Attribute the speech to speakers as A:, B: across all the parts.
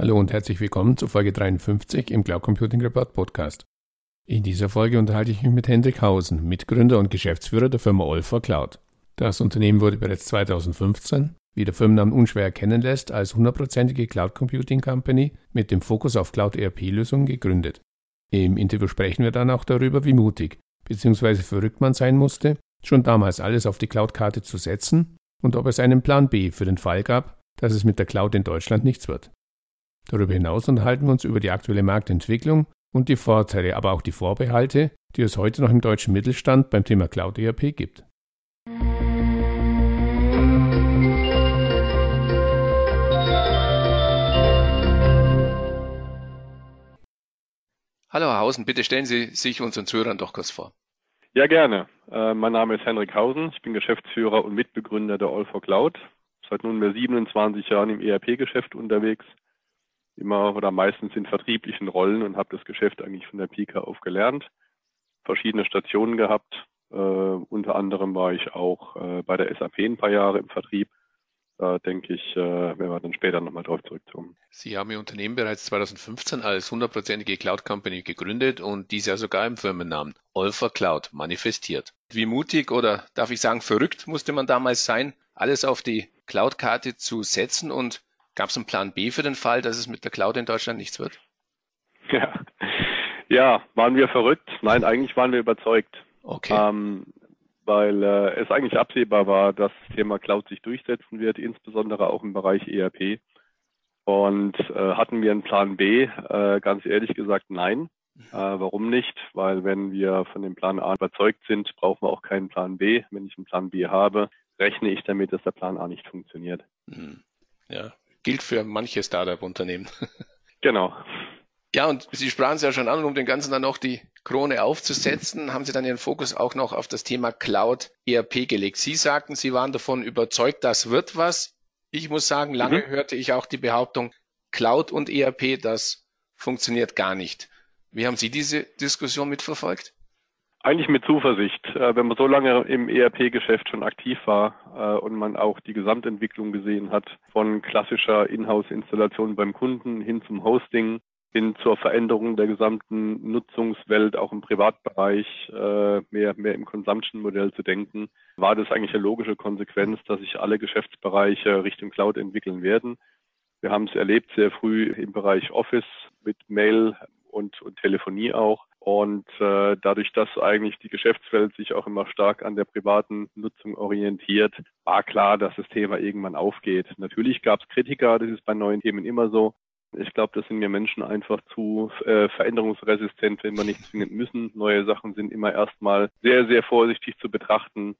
A: Hallo und herzlich willkommen zu Folge 53 im Cloud Computing Report Podcast. In dieser Folge unterhalte ich mich mit Hendrik Hausen, Mitgründer und Geschäftsführer der Firma Olfa Cloud. Das Unternehmen wurde bereits 2015, wie der Firmennamen unschwer erkennen lässt, als hundertprozentige Cloud Computing Company mit dem Fokus auf Cloud ERP-Lösungen gegründet. Im Interview sprechen wir dann auch darüber, wie mutig bzw. verrückt man sein musste, schon damals alles auf die Cloud-Karte zu setzen und ob es einen Plan B für den Fall gab, dass es mit der Cloud in Deutschland nichts wird. Darüber hinaus unterhalten wir uns über die aktuelle Marktentwicklung und die Vorteile, aber auch die Vorbehalte, die es heute noch im deutschen Mittelstand beim Thema Cloud ERP gibt.
B: Hallo Herr Hausen, bitte stellen Sie sich unseren Zuhörern doch kurz vor.
C: Ja, gerne. Äh, mein Name ist Henrik Hausen. Ich bin Geschäftsführer und Mitbegründer der All for Cloud. Seit nunmehr 27 Jahren im ERP-Geschäft unterwegs. Immer oder meistens in vertrieblichen Rollen und habe das Geschäft eigentlich von der Pika auf gelernt. Verschiedene Stationen gehabt. Äh, unter anderem war ich auch äh, bei der SAP ein paar Jahre im Vertrieb da denke ich, äh, werden wir dann später nochmal drauf zurückkommen.
B: Sie haben Ihr Unternehmen bereits 2015 als hundertprozentige Cloud Company gegründet und dies ja sogar im Firmennamen Olfa Cloud manifestiert. Wie mutig oder darf ich sagen verrückt musste man damals sein, alles auf die Cloud-Karte zu setzen und gab es einen Plan B für den Fall, dass es mit der Cloud in Deutschland nichts wird?
C: Ja. Ja, waren wir verrückt? Nein, eigentlich waren wir überzeugt.
B: Okay.
C: Ähm, weil äh, es eigentlich absehbar war, dass das Thema Cloud sich durchsetzen wird, insbesondere auch im Bereich ERP. Und äh, hatten wir einen Plan B? Äh, ganz ehrlich gesagt, nein. Äh, warum nicht? Weil wenn wir von dem Plan A überzeugt sind, brauchen wir auch keinen Plan B. Wenn ich einen Plan B habe, rechne ich damit, dass der Plan A nicht funktioniert.
B: Hm. Ja, gilt für manche Startup-Unternehmen.
C: genau.
B: Ja, und Sie sprachen es ja schon an, um den Ganzen dann noch die Krone aufzusetzen, haben Sie dann Ihren Fokus auch noch auf das Thema Cloud ERP gelegt. Sie sagten, Sie waren davon überzeugt, das wird was. Ich muss sagen, lange mhm. hörte ich auch die Behauptung, Cloud und ERP, das funktioniert gar nicht. Wie haben Sie diese Diskussion mitverfolgt?
C: Eigentlich mit Zuversicht. Äh, wenn man so lange im ERP-Geschäft schon aktiv war äh, und man auch die Gesamtentwicklung gesehen hat, von klassischer Inhouse-Installation beim Kunden hin zum Hosting, hin zur Veränderung der gesamten Nutzungswelt, auch im Privatbereich, äh, mehr, mehr im Consumption-Modell zu denken, war das eigentlich eine logische Konsequenz, dass sich alle Geschäftsbereiche Richtung Cloud entwickeln werden. Wir haben es erlebt sehr früh im Bereich Office mit Mail und, und Telefonie auch. Und äh, dadurch, dass eigentlich die Geschäftswelt sich auch immer stark an der privaten Nutzung orientiert, war klar, dass das Thema irgendwann aufgeht. Natürlich gab es Kritiker, das ist bei neuen Themen immer so. Ich glaube, das sind wir Menschen einfach zu äh, veränderungsresistent, wenn wir nicht zwingend müssen. Neue Sachen sind immer erstmal sehr, sehr vorsichtig zu betrachten.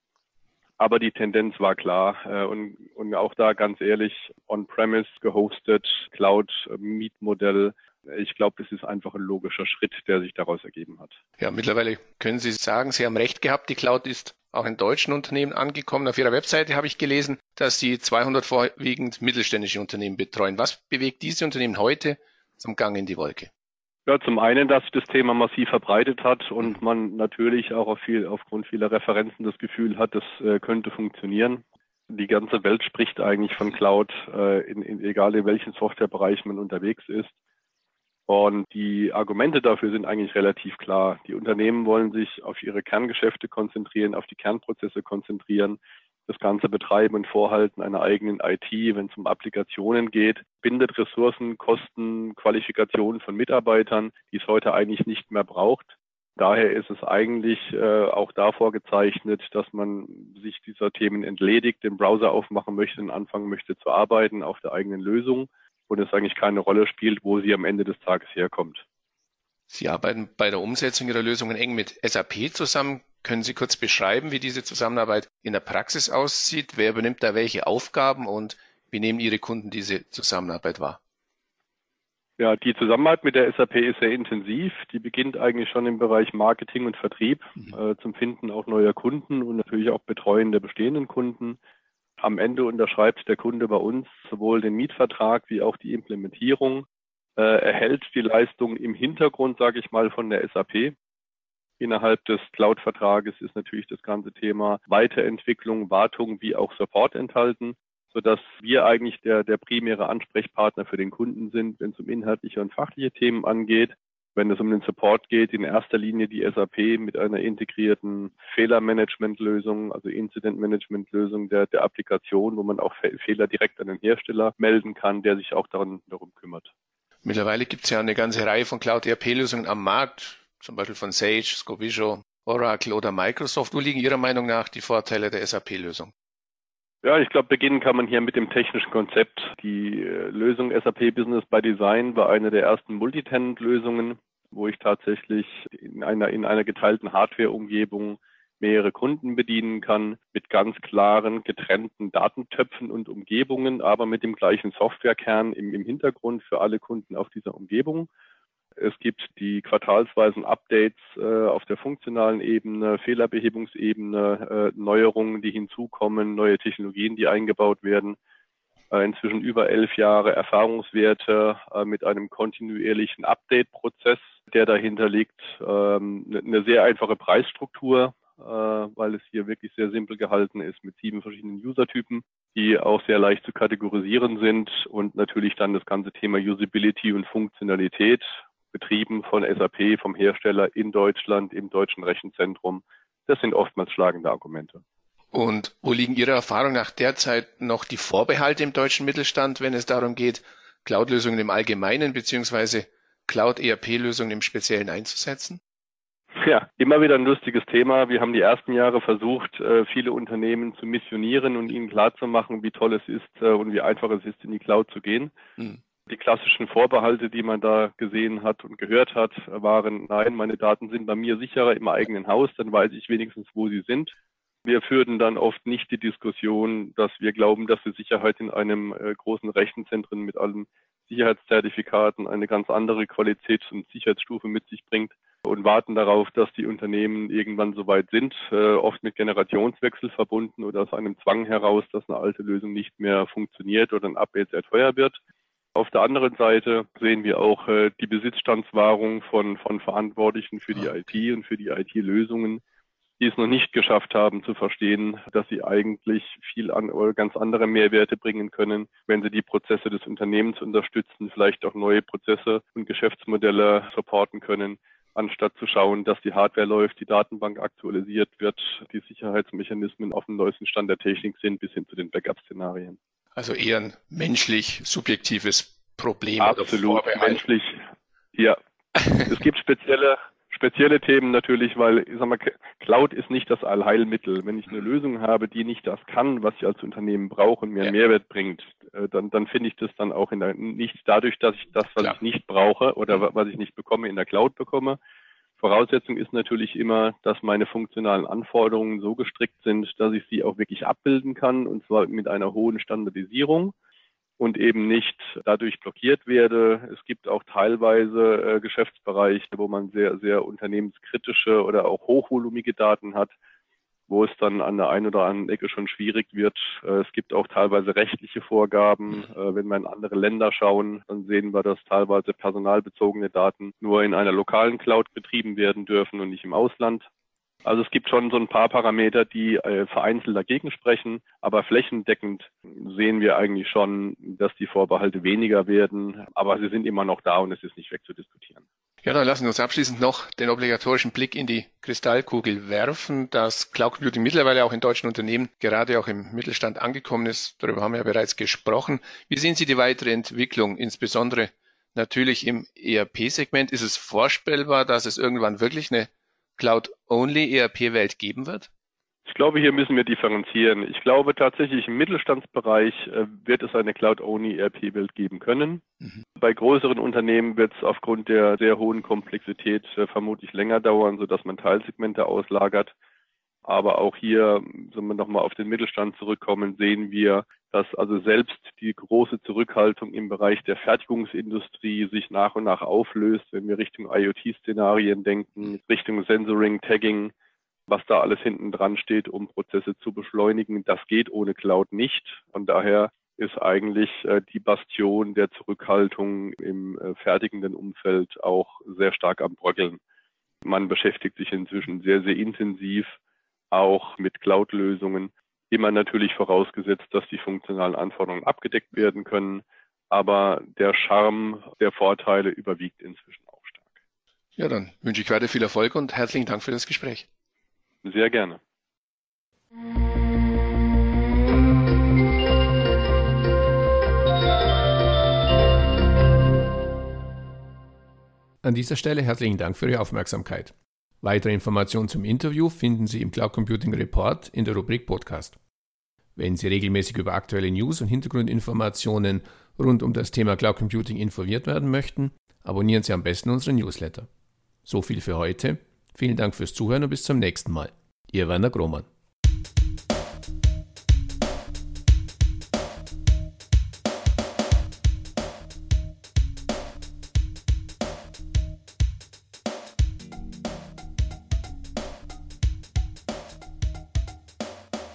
C: Aber die Tendenz war klar. Äh, und, und auch da ganz ehrlich, on-premise gehostet, Cloud-Mietmodell. Ich glaube, das ist einfach ein logischer Schritt, der sich daraus ergeben hat.
B: Ja, mittlerweile können Sie sagen, Sie haben recht gehabt. Die Cloud ist auch in deutschen Unternehmen angekommen. Auf Ihrer Webseite habe ich gelesen, dass Sie 200 vorwiegend mittelständische Unternehmen betreuen. Was bewegt diese Unternehmen heute zum Gang in die Wolke?
C: Ja, zum einen, dass sich das Thema massiv verbreitet hat und man natürlich auch auf viel, aufgrund vieler Referenzen das Gefühl hat, das äh, könnte funktionieren. Die ganze Welt spricht eigentlich von Cloud, äh, in, in, egal in welchem Softwarebereich man unterwegs ist. Und die Argumente dafür sind eigentlich relativ klar. Die Unternehmen wollen sich auf ihre Kerngeschäfte konzentrieren, auf die Kernprozesse konzentrieren, das ganze Betreiben und Vorhalten einer eigenen IT, wenn es um Applikationen geht, bindet Ressourcen, Kosten, Qualifikationen von Mitarbeitern, die es heute eigentlich nicht mehr braucht. Daher ist es eigentlich äh, auch davor gezeichnet, dass man sich dieser Themen entledigt, den Browser aufmachen möchte und anfangen möchte zu arbeiten auf der eigenen Lösung und es eigentlich keine Rolle spielt, wo sie am Ende des Tages herkommt.
B: Sie arbeiten bei der Umsetzung Ihrer Lösungen eng mit SAP zusammen. Können Sie kurz beschreiben, wie diese Zusammenarbeit in der Praxis aussieht? Wer übernimmt da welche Aufgaben und wie nehmen Ihre Kunden diese Zusammenarbeit wahr?
C: Ja, die Zusammenarbeit mit der SAP ist sehr intensiv. Die beginnt eigentlich schon im Bereich Marketing und Vertrieb mhm. äh, zum Finden auch neuer Kunden und natürlich auch Betreuen der bestehenden Kunden. Am Ende unterschreibt der Kunde bei uns sowohl den Mietvertrag wie auch die Implementierung, äh, erhält die Leistung im Hintergrund, sage ich mal, von der SAP. Innerhalb des Cloud-Vertrages ist natürlich das ganze Thema Weiterentwicklung, Wartung wie auch Support enthalten. sodass wir eigentlich der, der primäre Ansprechpartner für den Kunden sind, wenn es um inhaltliche und fachliche Themen angeht. Wenn es um den Support geht, in erster Linie die SAP mit einer integrierten Fehlermanagementlösung, also Incident-Management-Lösung der, der Applikation, wo man auch Fehler direkt an den Hersteller melden kann, der sich auch daran, darum kümmert.
B: Mittlerweile gibt es ja eine ganze Reihe von Cloud-ERP-Lösungen am Markt, zum Beispiel von Sage, Scovisio, Oracle oder Microsoft. Wo liegen Ihrer Meinung nach die Vorteile der SAP-Lösung?
C: Ja, ich glaube, beginnen kann man hier mit dem technischen Konzept. Die äh, Lösung SAP Business by Design war eine der ersten Multitenant-Lösungen, wo ich tatsächlich in einer, in einer geteilten Hardware-Umgebung mehrere Kunden bedienen kann, mit ganz klaren, getrennten Datentöpfen und Umgebungen, aber mit dem gleichen Softwarekern im, im Hintergrund für alle Kunden auf dieser Umgebung. Es gibt die quartalsweisen Updates äh, auf der funktionalen Ebene, Fehlerbehebungsebene, äh, Neuerungen, die hinzukommen, neue Technologien, die eingebaut werden. Äh, inzwischen über elf Jahre Erfahrungswerte äh, mit einem kontinuierlichen Update-Prozess, der dahinter liegt. Ähm, eine ne sehr einfache Preisstruktur, äh, weil es hier wirklich sehr simpel gehalten ist mit sieben verschiedenen Usertypen, die auch sehr leicht zu kategorisieren sind und natürlich dann das ganze Thema Usability und Funktionalität betrieben von SAP, vom Hersteller in Deutschland, im deutschen Rechenzentrum. Das sind oftmals schlagende Argumente.
B: Und wo liegen Ihrer Erfahrung nach derzeit noch die Vorbehalte im deutschen Mittelstand, wenn es darum geht, Cloud-Lösungen im Allgemeinen beziehungsweise Cloud-ERP-Lösungen im Speziellen einzusetzen?
C: Ja, immer wieder ein lustiges Thema. Wir haben die ersten Jahre versucht, äh, viele Unternehmen zu missionieren und ihnen klarzumachen, wie toll es ist äh, und wie einfach es ist, in die Cloud zu gehen. Hm. Die klassischen Vorbehalte, die man da gesehen hat und gehört hat, waren, nein, meine Daten sind bei mir sicherer im eigenen Haus, dann weiß ich wenigstens, wo sie sind. Wir führten dann oft nicht die Diskussion, dass wir glauben, dass die Sicherheit in einem äh, großen Rechenzentrum mit allen Sicherheitszertifikaten eine ganz andere Qualitäts- und Sicherheitsstufe mit sich bringt und warten darauf, dass die Unternehmen irgendwann soweit sind, äh, oft mit Generationswechsel verbunden oder aus einem Zwang heraus, dass eine alte Lösung nicht mehr funktioniert oder ein Update sehr teuer wird. Auf der anderen Seite sehen wir auch äh, die Besitzstandswahrung von, von Verantwortlichen für die IT und für die IT-Lösungen, die es noch nicht geschafft haben zu verstehen, dass sie eigentlich viel an oder ganz andere Mehrwerte bringen können, wenn sie die Prozesse des Unternehmens unterstützen, vielleicht auch neue Prozesse und Geschäftsmodelle supporten können, anstatt zu schauen, dass die Hardware läuft, die Datenbank aktualisiert wird, die Sicherheitsmechanismen auf dem neuesten Stand der Technik sind, bis hin zu den Backup-Szenarien.
B: Also eher ein menschlich subjektives Problem.
C: Absolut menschlich. Ja. es gibt spezielle spezielle Themen natürlich, weil ich sag mal, Cloud ist nicht das Allheilmittel. Wenn ich eine Lösung habe, die nicht das kann, was ich als Unternehmen brauche und mir einen Mehrwert bringt, äh, dann, dann finde ich das dann auch in der, nicht dadurch, dass ich das, was Klar. ich nicht brauche oder mhm. was ich nicht bekomme, in der Cloud bekomme, Voraussetzung ist natürlich immer, dass meine funktionalen Anforderungen so gestrickt sind, dass ich sie auch wirklich abbilden kann und zwar mit einer hohen Standardisierung und eben nicht dadurch blockiert werde. Es gibt auch teilweise äh, Geschäftsbereiche, wo man sehr, sehr unternehmenskritische oder auch hochvolumige Daten hat wo es dann an der einen oder anderen Ecke schon schwierig wird. Äh, es gibt auch teilweise rechtliche Vorgaben. Mhm. Äh, wenn wir in andere Länder schauen, dann sehen wir, dass teilweise personalbezogene Daten nur in einer lokalen Cloud betrieben werden dürfen und nicht im Ausland. Also es gibt schon so ein paar Parameter, die äh, vereinzelt dagegen sprechen, aber flächendeckend sehen wir eigentlich schon, dass die Vorbehalte weniger werden, aber sie sind immer noch da und es ist nicht wegzudiskutieren.
B: Ja, dann lassen wir uns abschließend noch den obligatorischen Blick in die Kristallkugel werfen, dass Cloud Computing mittlerweile auch in deutschen Unternehmen, gerade auch im Mittelstand angekommen ist. Darüber haben wir ja bereits gesprochen. Wie sehen Sie die weitere Entwicklung, insbesondere natürlich im ERP-Segment? Ist es vorstellbar, dass es irgendwann wirklich eine Cloud-Only ERP-Welt geben wird?
C: Ich glaube, hier müssen wir differenzieren. Ich glaube tatsächlich im Mittelstandsbereich äh, wird es eine Cloud-Only ERP-Welt geben können. Mhm. Bei größeren Unternehmen wird es aufgrund der sehr hohen Komplexität äh, vermutlich länger dauern, sodass man Teilsegmente auslagert. Aber auch hier, wenn wir nochmal auf den Mittelstand zurückkommen, sehen wir, dass also selbst die große Zurückhaltung im Bereich der Fertigungsindustrie sich nach und nach auflöst, wenn wir Richtung IoT-Szenarien denken, Richtung Sensoring, Tagging, was da alles hinten dran steht, um Prozesse zu beschleunigen. Das geht ohne Cloud nicht. Von daher ist eigentlich äh, die Bastion der Zurückhaltung im äh, fertigenden Umfeld auch sehr stark am Bröckeln. Man beschäftigt sich inzwischen sehr, sehr intensiv auch mit Cloud-Lösungen. Immer natürlich vorausgesetzt, dass die funktionalen Anforderungen abgedeckt werden können. Aber der Charme der Vorteile überwiegt inzwischen auch stark.
D: Ja, dann wünsche ich weiter viel Erfolg und herzlichen Dank für das Gespräch.
C: Sehr gerne.
B: An dieser Stelle herzlichen Dank für Ihre Aufmerksamkeit. Weitere Informationen zum Interview finden Sie im Cloud Computing Report in der Rubrik Podcast. Wenn Sie regelmäßig über aktuelle News und Hintergrundinformationen rund um das Thema Cloud Computing informiert werden möchten, abonnieren Sie am besten unseren Newsletter. So viel für heute. Vielen Dank fürs Zuhören und bis zum nächsten Mal. Ihr Werner Grohmann.